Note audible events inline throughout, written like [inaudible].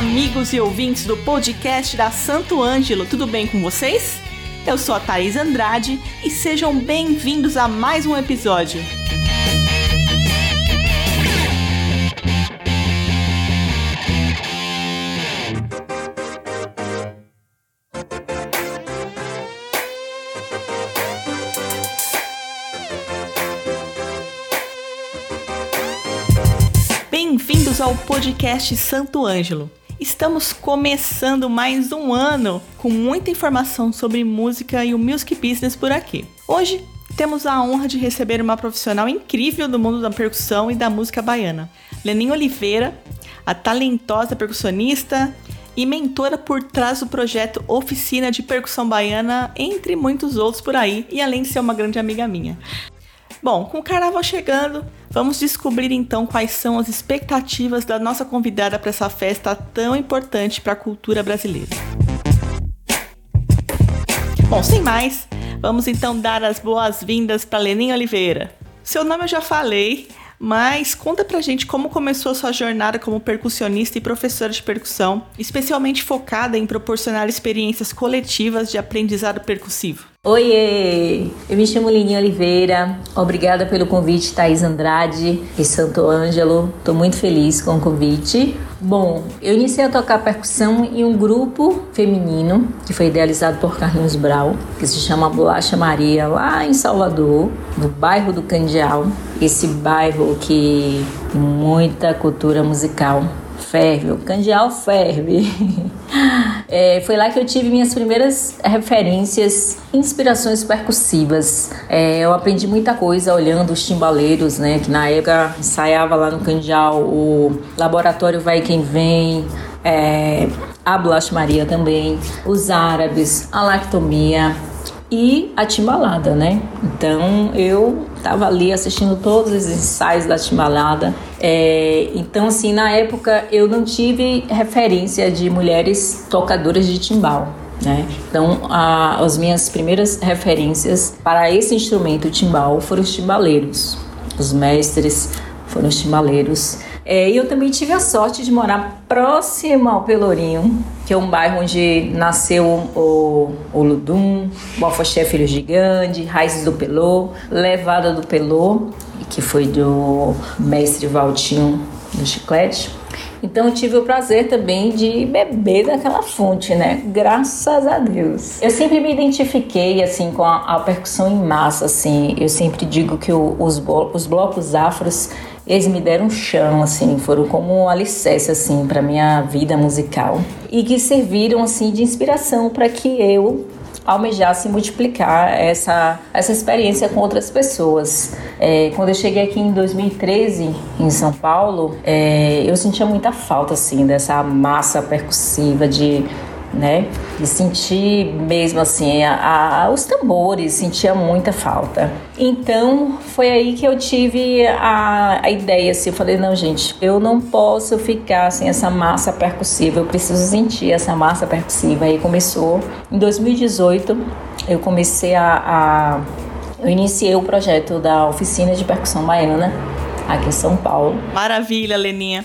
amigos e ouvintes do podcast da Santo Ângelo, tudo bem com vocês? Eu sou a Thaís Andrade e sejam bem-vindos a mais um episódio. Bem-vindos ao podcast Santo Ângelo. Estamos começando mais um ano com muita informação sobre música e o music business por aqui. Hoje temos a honra de receber uma profissional incrível do mundo da percussão e da música baiana, Lenin Oliveira, a talentosa percussionista e mentora por trás do projeto Oficina de Percussão Baiana, entre muitos outros por aí, e além de ser uma grande amiga minha. Bom, com o carnaval chegando, vamos descobrir então quais são as expectativas da nossa convidada para essa festa tão importante para a cultura brasileira. Bom, sem mais, vamos então dar as boas-vindas para Leninha Oliveira. Seu nome eu já falei, mas conta pra gente como começou sua jornada como percussionista e professora de percussão, especialmente focada em proporcionar experiências coletivas de aprendizado percussivo. Oiê! Eu me chamo Lininha Oliveira. Obrigada pelo convite, Thaís Andrade e Santo Ângelo. Estou muito feliz com o convite. Bom, eu iniciei a tocar percussão em um grupo feminino que foi idealizado por Carlinhos Brau, que se chama Bolacha Maria, lá em Salvador, no bairro do Candial. Esse bairro que tem muita cultura musical ferve, o candial ferve. [laughs] É, foi lá que eu tive minhas primeiras referências, inspirações percussivas. É, eu aprendi muita coisa olhando os timbaleiros, né? Que na época ensaiava lá no Candial o Laboratório Vai Quem Vem, é, a Blush Maria também, os árabes, a lactomia e a timbalada, né? Então eu estava ali assistindo todos os ensaios da timbalada. É, então, assim, na época eu não tive referência de mulheres tocadoras de timbal. Né? Então, a, as minhas primeiras referências para esse instrumento timbal foram os timbaleiros. Os mestres foram os timbaleiros. É, e eu também tive a sorte de morar próximo ao Pelourinho, que é um bairro onde nasceu o, o Ludum, Bofoché Filho Gigante, Raízes do Pelô, Levada do Pelô, que foi do mestre Valtinho do Chiclete. Então eu tive o prazer também de beber daquela fonte, né? Graças a Deus. Eu sempre me identifiquei assim com a, a percussão em massa, assim. Eu sempre digo que o, os, os blocos afros eles me deram chão, assim, foram como um alicerce, assim, para minha vida musical e que serviram, assim, de inspiração para que eu almejasse multiplicar essa, essa experiência com outras pessoas. É, quando eu cheguei aqui em 2013, em São Paulo, é, eu sentia muita falta, assim, dessa massa percussiva de né? E sentir mesmo assim a, a, os tambores, sentia muita falta. Então foi aí que eu tive a, a ideia, assim, eu falei, não gente, eu não posso ficar sem essa massa percussiva, eu preciso sentir essa massa percussiva. Aí começou, em 2018, eu comecei a eu iniciei o projeto da oficina de percussão baiana aqui em São Paulo. Maravilha, Leninha.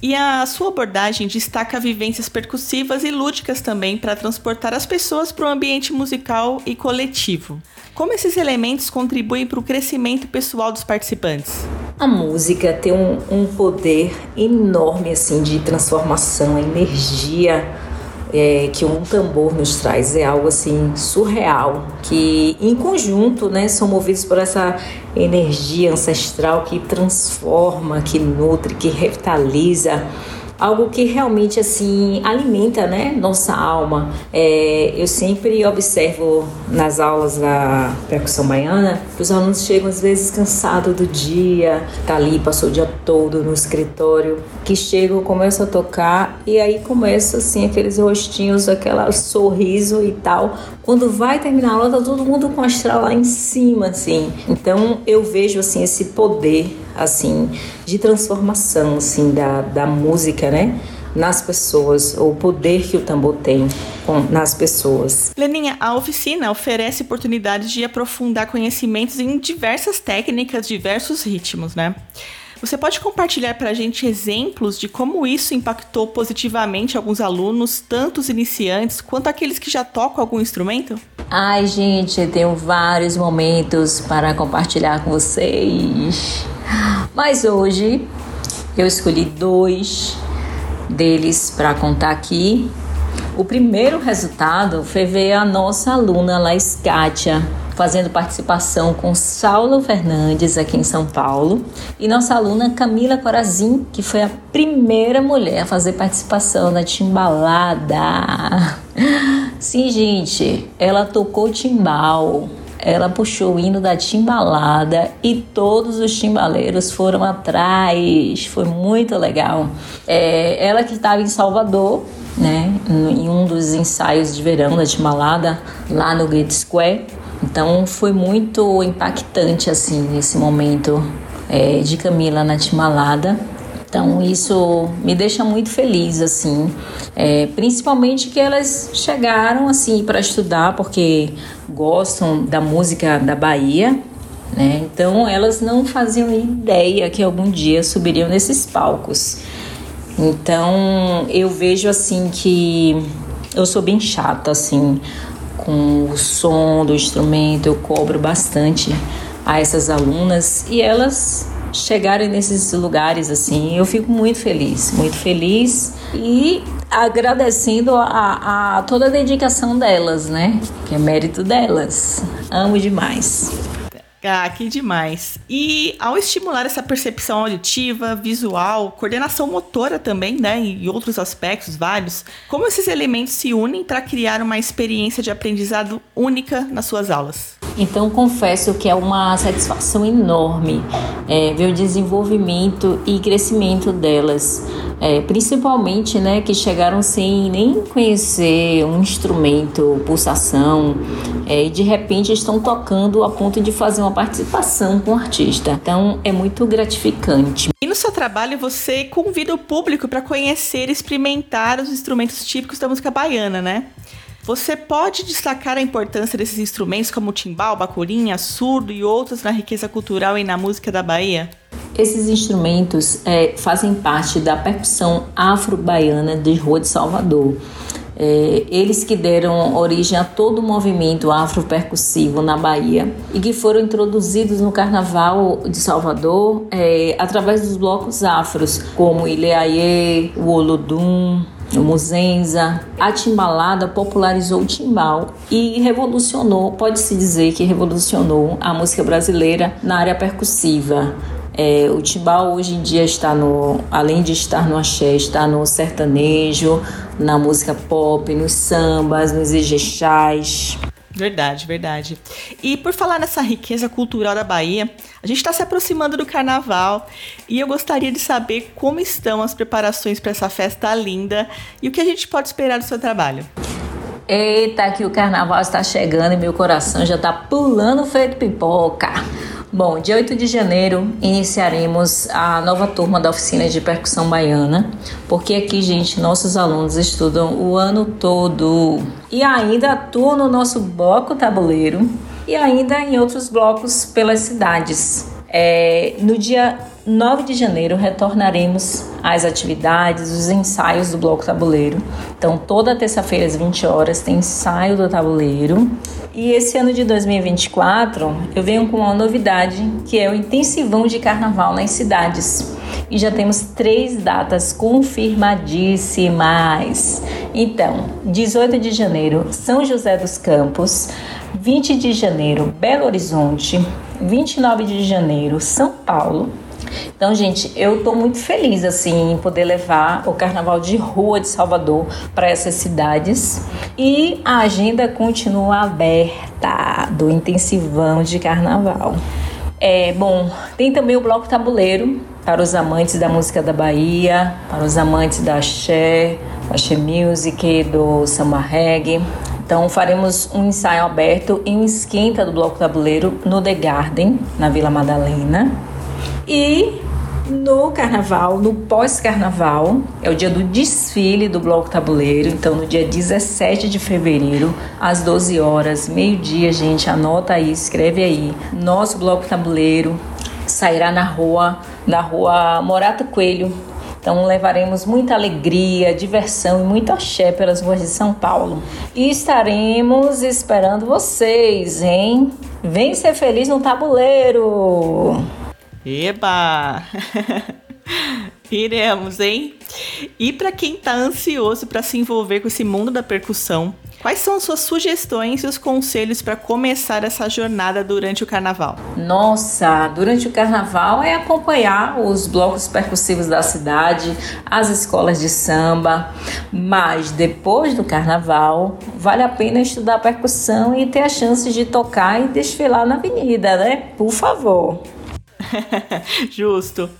E a sua abordagem destaca vivências percussivas e lúdicas também para transportar as pessoas para o ambiente musical e coletivo. Como esses elementos contribuem para o crescimento pessoal dos participantes? A música tem um, um poder enorme assim de transformação, energia é, que um tambor nos traz é algo assim surreal que em conjunto né são movidos por essa energia ancestral que transforma que nutre que revitaliza algo que realmente assim alimenta né nossa alma. É, eu sempre observo nas aulas da percussão baiana os alunos chegam às vezes cansados do dia tá ali passou o dia todo no escritório que chegam começam a tocar e aí começa assim aqueles rostinhos aquele sorriso e tal. Quando vai terminar a aula tá todo mundo com a astral lá em cima assim. Então eu vejo assim esse poder assim de transformação assim da, da música, né? nas pessoas, o poder que o tambor tem com, nas pessoas. Leninha, a oficina oferece oportunidades de aprofundar conhecimentos em diversas técnicas, diversos ritmos, né? Você pode compartilhar para a gente exemplos de como isso impactou positivamente alguns alunos, tanto os iniciantes quanto aqueles que já tocam algum instrumento? Ai, gente, tenho vários momentos para compartilhar com vocês. Mas hoje eu escolhi dois deles para contar aqui. O primeiro resultado foi ver a nossa aluna Laís Kátia fazendo participação com Saulo Fernandes aqui em São Paulo e nossa aluna Camila Corazin, que foi a primeira mulher a fazer participação na timbalada. Sim, gente, ela tocou timbal. Ela puxou o hino da timbalada e todos os timbaleiros foram atrás. Foi muito legal. É, ela que estava em Salvador, né, em um dos ensaios de verão da timbalada, lá no Gate Square. Então foi muito impactante assim esse momento é, de Camila na Timalada. Então isso me deixa muito feliz assim, é, principalmente que elas chegaram assim para estudar porque gostam da música da Bahia, né? Então elas não faziam ideia que algum dia subiriam nesses palcos. Então eu vejo assim que eu sou bem chata assim com o som do instrumento, eu cobro bastante a essas alunas e elas chegarem nesses lugares assim, eu fico muito feliz, muito feliz e agradecendo a, a toda a dedicação delas, né? Que é mérito delas. Amo demais. Ah, que demais. E ao estimular essa percepção auditiva, visual, coordenação motora também, né, e outros aspectos vários, como esses elementos se unem para criar uma experiência de aprendizado única nas suas aulas? Então, confesso que é uma satisfação enorme é, ver o desenvolvimento e crescimento delas, é, principalmente né, que chegaram sem nem conhecer um instrumento, pulsação, é, e de repente estão tocando a ponto de fazer uma participação com o artista. Então, é muito gratificante. E no seu trabalho, você convida o público para conhecer e experimentar os instrumentos típicos da música baiana, né? Você pode destacar a importância desses instrumentos como timbal, bacurinha, surdo e outros na riqueza cultural e na música da Bahia? Esses instrumentos é, fazem parte da percussão afro-baiana de Rua de Salvador. É, eles que deram origem a todo o movimento afro-percussivo na Bahia e que foram introduzidos no Carnaval de Salvador é, através dos blocos afros, como Ileaie, o Olodum, o Muzenza. A timbalada popularizou o timbal e revolucionou, pode-se dizer que revolucionou a música brasileira na área percussiva. É, o timbal hoje em dia está no, além de estar no axé, está no sertanejo, na música pop, nos sambas, nos ijexás. Verdade, verdade. E por falar nessa riqueza cultural da Bahia, a gente está se aproximando do carnaval e eu gostaria de saber como estão as preparações para essa festa linda e o que a gente pode esperar do seu trabalho. Eita, que o carnaval está chegando e meu coração já está pulando feito pipoca. Bom, dia 8 de janeiro iniciaremos a nova turma da oficina de percussão baiana, porque aqui, gente, nossos alunos estudam o ano todo e ainda atuam no nosso bloco tabuleiro e ainda em outros blocos pelas cidades. É, no dia 9 de janeiro retornaremos às atividades, os ensaios do Bloco Tabuleiro. Então, toda terça-feira às 20 horas tem ensaio do tabuleiro e esse ano de 2024 eu venho com uma novidade que é o intensivão de carnaval nas cidades. E já temos três datas confirmadíssimas. Então, 18 de janeiro, São José dos Campos, 20 de janeiro, Belo Horizonte, 29 de janeiro, São Paulo, então, gente, eu tô muito feliz assim em poder levar o carnaval de rua de Salvador para essas cidades e a agenda continua aberta do intensivão de carnaval. É, bom, tem também o bloco tabuleiro para os amantes da música da Bahia, para os amantes da axé, axé music, do samba reggae. Então faremos um ensaio aberto e um esquenta do bloco tabuleiro no The Garden, na Vila Madalena. E no carnaval, no pós-carnaval, é o dia do desfile do Bloco Tabuleiro. Então, no dia 17 de fevereiro, às 12 horas, meio-dia, gente, anota aí, escreve aí. Nosso Bloco Tabuleiro sairá na rua da rua Morato Coelho. Então levaremos muita alegria, diversão e muito axé pelas ruas de São Paulo. E estaremos esperando vocês, hein? Vem ser feliz no tabuleiro! Eba! [laughs] Iremos, hein? E para quem tá ansioso para se envolver com esse mundo da percussão, Quais são as suas sugestões e os conselhos para começar essa jornada durante o carnaval? Nossa, durante o carnaval é acompanhar os blocos percussivos da cidade, as escolas de samba, mas depois do carnaval vale a pena estudar percussão e ter a chance de tocar e desfilar na avenida, né? Por favor. [laughs] Justo.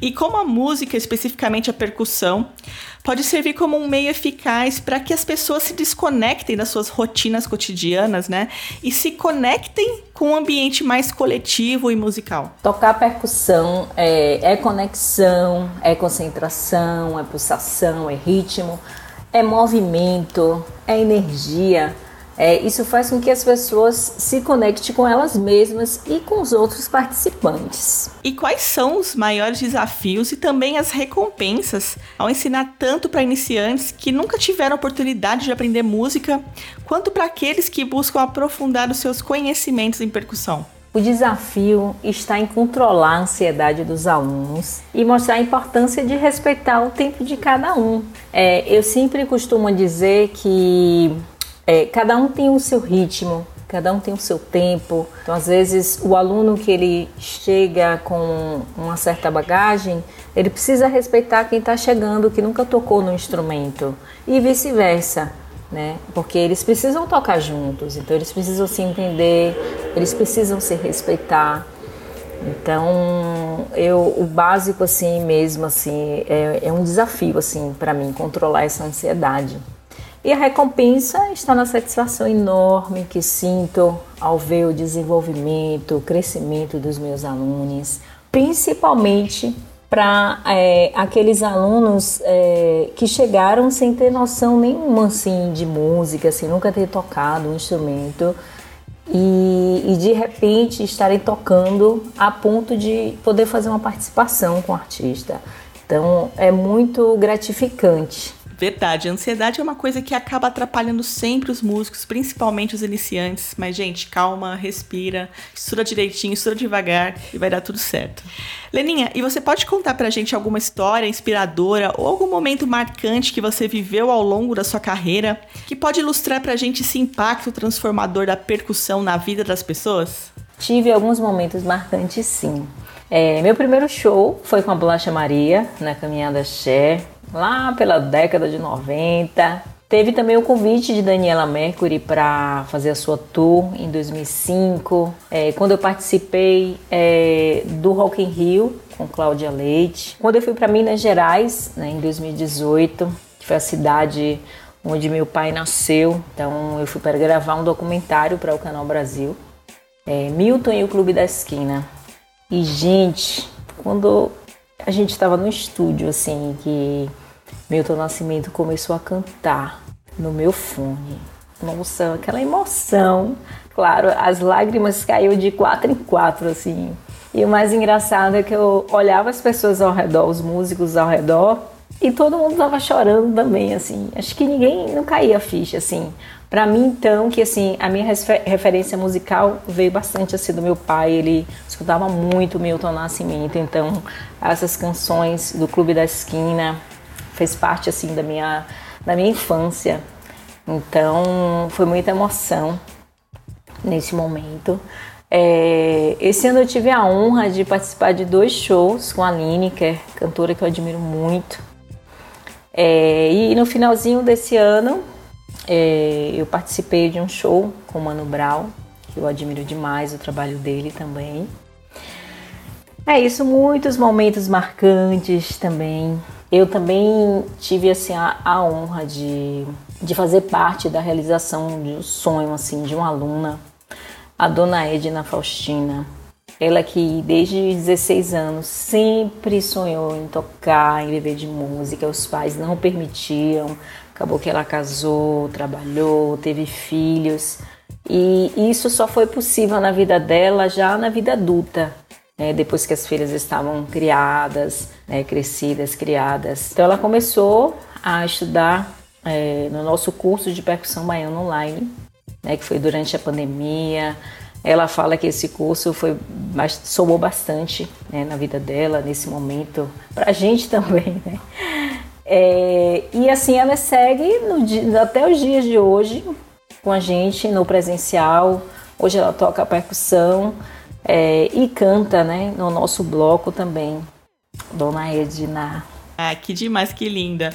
E como a música, especificamente a percussão, pode servir como um meio eficaz para que as pessoas se desconectem das suas rotinas cotidianas, né? E se conectem com um ambiente mais coletivo e musical. Tocar percussão é, é conexão, é concentração, é pulsação, é ritmo, é movimento, é energia. É, isso faz com que as pessoas se conectem com elas mesmas e com os outros participantes. E quais são os maiores desafios e também as recompensas ao ensinar tanto para iniciantes que nunca tiveram oportunidade de aprender música, quanto para aqueles que buscam aprofundar os seus conhecimentos em percussão? O desafio está em controlar a ansiedade dos alunos e mostrar a importância de respeitar o tempo de cada um. É, eu sempre costumo dizer que é, cada um tem o seu ritmo, cada um tem o seu tempo. Então, às vezes, o aluno que ele chega com uma certa bagagem, ele precisa respeitar quem está chegando, que nunca tocou no instrumento, e vice-versa. Né? Porque eles precisam tocar juntos, então eles precisam se entender, eles precisam se respeitar. Então, eu, o básico assim mesmo assim é, é um desafio assim para mim controlar essa ansiedade. E a recompensa está na satisfação enorme que sinto ao ver o desenvolvimento, o crescimento dos meus alunos, principalmente para é, aqueles alunos é, que chegaram sem ter noção nenhuma assim, de música, sem nunca ter tocado um instrumento e, e, de repente estarem tocando a ponto de poder fazer uma participação com o artista. Então é muito gratificante. Verdade, a ansiedade é uma coisa que acaba atrapalhando sempre os músicos, principalmente os iniciantes. Mas, gente, calma, respira, estuda direitinho, estuda devagar e vai dar tudo certo. Leninha, e você pode contar pra gente alguma história inspiradora ou algum momento marcante que você viveu ao longo da sua carreira que pode ilustrar pra gente esse impacto transformador da percussão na vida das pessoas? Tive alguns momentos marcantes, sim. É, meu primeiro show foi com a Bolacha Maria, na Caminhada Xé, lá pela década de 90. Teve também o convite de Daniela Mercury para fazer a sua tour em 2005. É, quando eu participei é, do Rock in Rio com Cláudia Leite. Quando eu fui para Minas Gerais, né, em 2018, que foi a cidade onde meu pai nasceu. Então eu fui para gravar um documentário para o Canal Brasil. É, Milton e o Clube da Esquina. E gente, quando a gente estava no estúdio, assim, que Milton Nascimento começou a cantar no meu fone. Nossa, aquela emoção. Claro, as lágrimas caíram de quatro em quatro, assim. E o mais engraçado é que eu olhava as pessoas ao redor, os músicos ao redor, e todo mundo tava chorando também, assim. Acho que ninguém não caía a ficha, assim. Para mim, então, que assim, a minha referência musical veio bastante assim do meu pai, ele escutava muito Milton Nascimento, então essas canções do Clube da Esquina, fez parte assim da minha da minha infância. Então foi muita emoção nesse momento. É, esse ano eu tive a honra de participar de dois shows com a Aline, que é cantora que eu admiro muito. É, e no finalzinho desse ano é, eu participei de um show com o Mano Brown, que eu admiro demais o trabalho dele também. É isso, muitos momentos marcantes também. Eu também tive assim a, a honra de, de fazer parte da realização de um sonho assim de uma aluna, a dona Edna Faustina. Ela que desde 16 anos sempre sonhou em tocar, em viver de música, os pais não permitiam. Acabou que ela casou, trabalhou, teve filhos. E isso só foi possível na vida dela já na vida adulta. Né, depois que as filhas estavam criadas, né, crescidas, criadas. Então ela começou a estudar é, no nosso curso de percussão baiana online, né, que foi durante a pandemia. Ela fala que esse curso foi somou bastante né, na vida dela nesse momento, para a gente [laughs] também, né? É, e assim ela segue no, até os dias de hoje com a gente no presencial. Hoje ela toca percussão é, e canta, né, no nosso bloco também. Dona Edna. Ah, que demais, que linda.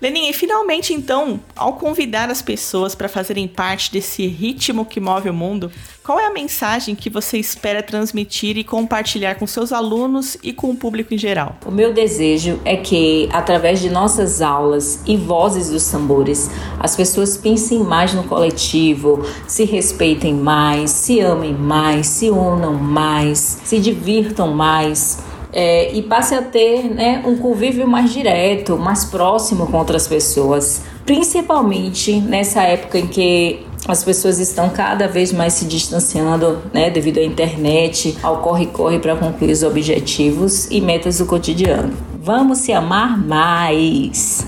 Leninha, e finalmente então, ao convidar as pessoas para fazerem parte desse ritmo que move o mundo, qual é a mensagem que você espera transmitir e compartilhar com seus alunos e com o público em geral? O meu desejo é que, através de nossas aulas e vozes dos tambores, as pessoas pensem mais no coletivo, se respeitem mais, se amem mais, se unam mais, se divirtam mais é, e passe a ter né, um convívio mais direto, mais próximo com outras pessoas, principalmente nessa época em que as pessoas estão cada vez mais se distanciando, né, devido à internet, ao corre-corre para concluir os objetivos e metas do cotidiano. Vamos se amar mais.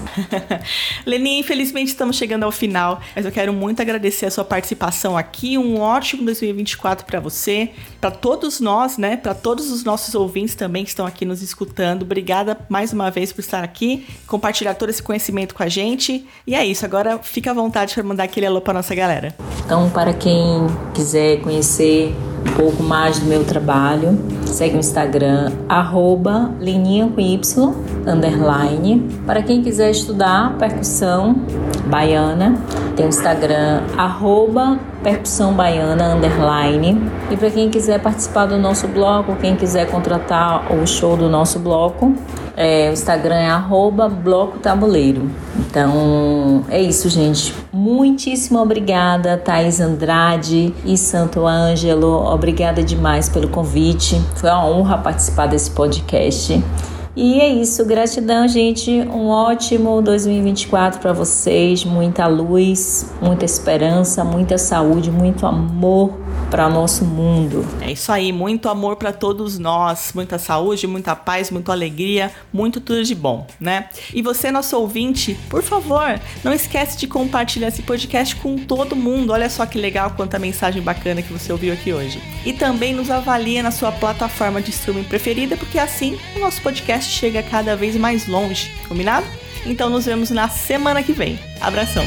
[laughs] Leninha, infelizmente estamos chegando ao final, mas eu quero muito agradecer a sua participação aqui. Um ótimo 2024 para você, para todos nós, né? Para todos os nossos ouvintes também que estão aqui nos escutando. Obrigada mais uma vez por estar aqui, compartilhar todo esse conhecimento com a gente. E é isso, agora fica à vontade para mandar aquele alô para nossa galera. Então, para quem quiser conhecer um pouco mais do meu trabalho, segue o Instagram, arroba lininha com Y, underline. Para quem quiser estudar percussão baiana, tem o Instagram, arroba percussão baiana, underline. E para quem quiser participar do nosso bloco, quem quiser contratar o show do nosso bloco, é, o Instagram é arroba bloco tabuleiro. Então é isso, gente. Muitíssimo obrigada, Thaís Andrade e Santo Ângelo. Obrigada demais pelo convite. Foi uma honra participar desse podcast. E é isso, gratidão, gente. Um ótimo 2024 para vocês. Muita luz, muita esperança, muita saúde, muito amor para nosso mundo. É isso aí, muito amor para todos nós, muita saúde, muita paz, muita alegria, muito tudo de bom, né? E você, nosso ouvinte, por favor, não esquece de compartilhar esse podcast com todo mundo. Olha só que legal quanta mensagem bacana que você ouviu aqui hoje. E também nos avalia na sua plataforma de streaming preferida, porque assim o nosso podcast chega cada vez mais longe, combinado? Então nos vemos na semana que vem. Abração!